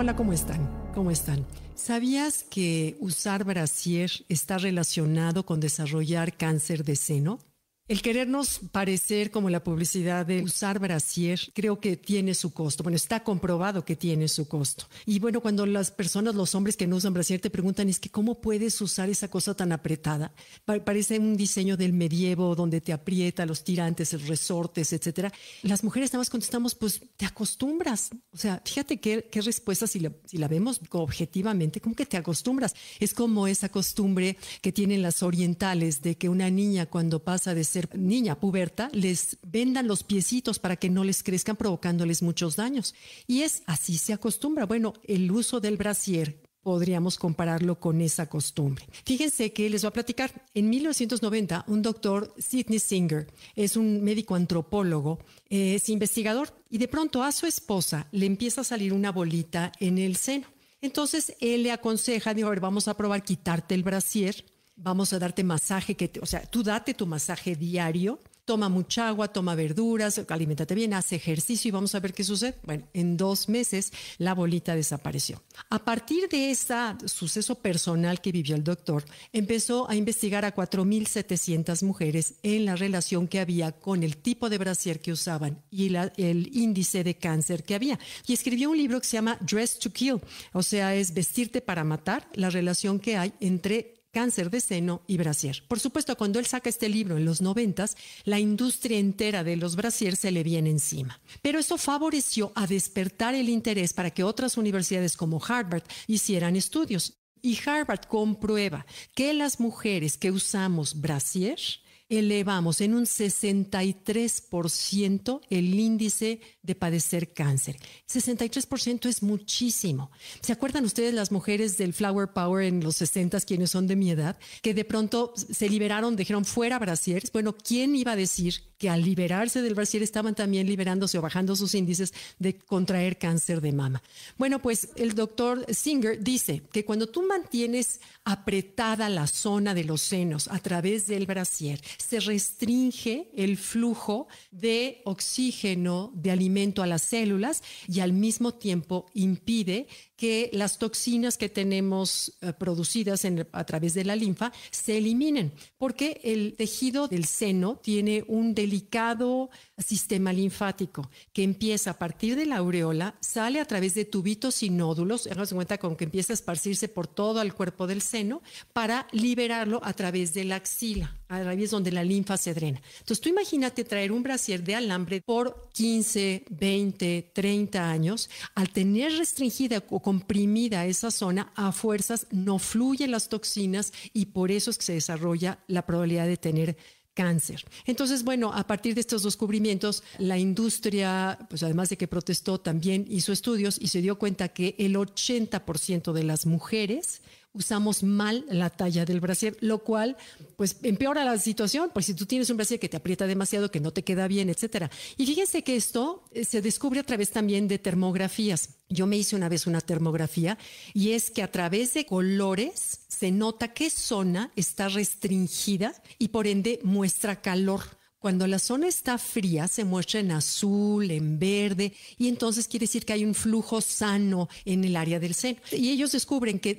Hola, ¿cómo están? ¿Cómo están? ¿Sabías que usar brasier está relacionado con desarrollar cáncer de seno? El querernos parecer como la publicidad de usar brasier, creo que tiene su costo. Bueno, está comprobado que tiene su costo. Y bueno, cuando las personas, los hombres que no usan brasier te preguntan, es que ¿cómo puedes usar esa cosa tan apretada? parece un diseño del medievo donde te aprieta los tirantes, los resortes, etcétera. Las mujeres nada más contestamos, pues te acostumbras. O sea, fíjate qué, qué respuesta si la, si la vemos objetivamente, como que te acostumbras. Es como esa costumbre que tienen las orientales de que una niña cuando pasa de ser niña puberta, les vendan los piecitos para que no les crezcan provocándoles muchos daños. Y es así se acostumbra. Bueno, el uso del brasier podríamos compararlo con esa costumbre. Fíjense que les voy a platicar. En 1990, un doctor, Sidney Singer, es un médico antropólogo, es investigador, y de pronto a su esposa le empieza a salir una bolita en el seno. Entonces él le aconseja, dijo, a ver, vamos a probar quitarte el brasier vamos a darte masaje, que o sea, tú date tu masaje diario, toma mucha agua, toma verduras, alimentate bien, haz ejercicio y vamos a ver qué sucede. Bueno, en dos meses la bolita desapareció. A partir de ese suceso personal que vivió el doctor, empezó a investigar a 4.700 mujeres en la relación que había con el tipo de brasier que usaban y el índice de cáncer que había. Y escribió un libro que se llama Dress to Kill, o sea, es vestirte para matar, la relación que hay entre cáncer de seno y brasier. Por supuesto, cuando él saca este libro en los noventas, la industria entera de los brasier se le viene encima. Pero eso favoreció a despertar el interés para que otras universidades como Harvard hicieran estudios. Y Harvard comprueba que las mujeres que usamos brasier elevamos en un 63% el índice de padecer cáncer. 63% es muchísimo. ¿Se acuerdan ustedes las mujeres del Flower Power en los 60 quienes son de mi edad, que de pronto se liberaron, dijeron fuera brasieres? Bueno, ¿quién iba a decir que al liberarse del brasier estaban también liberándose o bajando sus índices de contraer cáncer de mama? Bueno, pues el doctor Singer dice que cuando tú mantienes apretada la zona de los senos a través del brasier, se restringe el flujo de oxígeno, de alimento a las células y al mismo tiempo impide que las toxinas que tenemos eh, producidas a través de la linfa se eliminen, porque el tejido del seno tiene un delicado sistema linfático que empieza a partir de la aureola, sale a través de tubitos y nódulos, háganse cuenta con que empieza a esparcirse por todo el cuerpo del seno para liberarlo a través de la axila, a través donde la linfa se drena. Entonces tú imagínate traer un brasier de alambre por 15, 20, 30 años, al tener restringida o comprimida esa zona, a fuerzas no fluyen las toxinas y por eso es que se desarrolla la probabilidad de tener cáncer. Entonces, bueno, a partir de estos descubrimientos, la industria, pues además de que protestó, también hizo estudios y se dio cuenta que el 80% de las mujeres usamos mal la talla del brasier, lo cual pues empeora la situación, pues si tú tienes un brasier que te aprieta demasiado, que no te queda bien, etcétera. Y fíjense que esto eh, se descubre a través también de termografías. Yo me hice una vez una termografía y es que a través de colores se nota qué zona está restringida y por ende muestra calor. Cuando la zona está fría, se muestra en azul, en verde, y entonces quiere decir que hay un flujo sano en el área del seno. Y ellos descubren que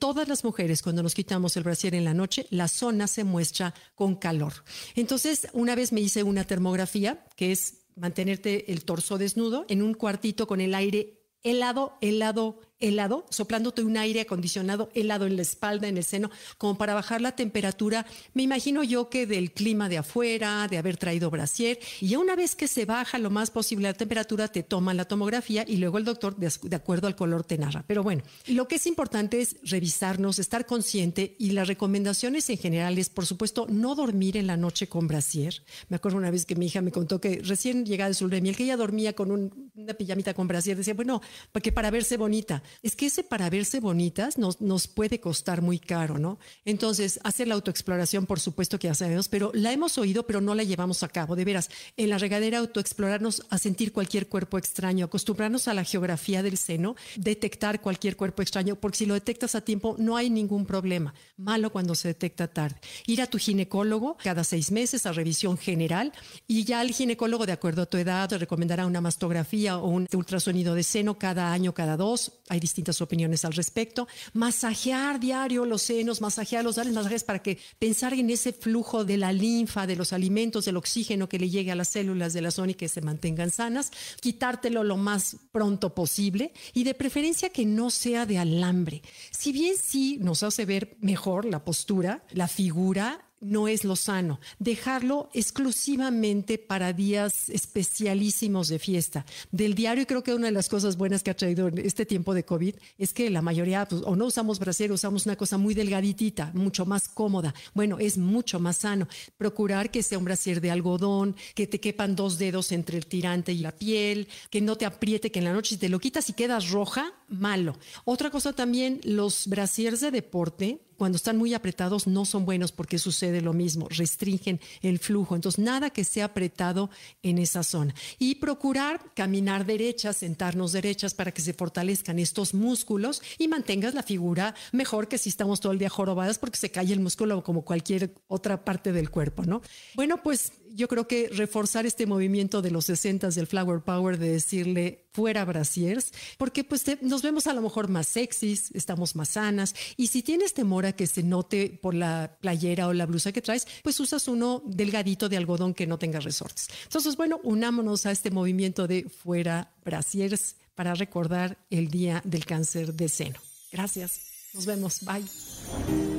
todas las mujeres, cuando nos quitamos el brasier en la noche, la zona se muestra con calor. Entonces, una vez me hice una termografía, que es mantenerte el torso desnudo en un cuartito con el aire helado, helado, helado, soplándote un aire acondicionado helado en la espalda, en el seno, como para bajar la temperatura. Me imagino yo que del clima de afuera, de haber traído brasier, y una vez que se baja lo más posible la temperatura, te toman la tomografía y luego el doctor, de, acuerdo al color, te narra. Pero bueno, lo que es importante es revisarnos, estar consciente y las recomendaciones en general es, por supuesto, no dormir en la noche con brasier. Me acuerdo una vez que mi hija me contó que recién llegada de su de que ella dormía con una pijamita con brasier, decía, bueno, porque para verse bonita es que ese para verse bonitas nos, nos puede costar muy caro, ¿no? Entonces, hacer la autoexploración, por supuesto que ya sabemos, pero la hemos oído, pero no la llevamos a cabo. De veras, en la regadera autoexplorarnos a sentir cualquier cuerpo extraño, acostumbrarnos a la geografía del seno, detectar cualquier cuerpo extraño, porque si lo detectas a tiempo no hay ningún problema. Malo cuando se detecta tarde. Ir a tu ginecólogo cada seis meses a revisión general y ya el ginecólogo, de acuerdo a tu edad, te recomendará una mastografía o un ultrasonido de seno cada año, cada dos. Hay distintas opiniones al respecto. Masajear diario los senos, masajearlos, darles masajes para que pensar en ese flujo de la linfa, de los alimentos, del oxígeno que le llegue a las células de la zona y que se mantengan sanas. Quitártelo lo más pronto posible y de preferencia que no sea de alambre. Si bien sí nos hace ver mejor la postura, la figura, no es lo sano. Dejarlo exclusivamente para días especialísimos de fiesta. Del diario, creo que una de las cosas buenas que ha traído este tiempo de COVID es que la mayoría, pues, o no usamos brasier, usamos una cosa muy delgaditita, mucho más cómoda. Bueno, es mucho más sano. Procurar que sea un brasier de algodón, que te quepan dos dedos entre el tirante y la piel, que no te apriete, que en la noche si te lo quitas y quedas roja, malo. Otra cosa también, los brasiers de deporte cuando están muy apretados no son buenos porque sucede lo mismo, restringen el flujo. Entonces, nada que sea apretado en esa zona. Y procurar caminar derechas, sentarnos derechas para que se fortalezcan estos músculos y mantengas la figura mejor que si estamos todo el día jorobadas porque se cae el músculo como cualquier otra parte del cuerpo, ¿no? Bueno, pues yo creo que reforzar este movimiento de los 60 del Flower Power de decirle fuera brasiers, porque pues nos vemos a lo mejor más sexys, estamos más sanas y si tienes temor a que se note por la playera o la blusa que traes, pues usas uno delgadito de algodón que no tenga resortes. Entonces, bueno, unámonos a este movimiento de fuera brasiers para recordar el Día del Cáncer de Seno. Gracias. Nos vemos. Bye.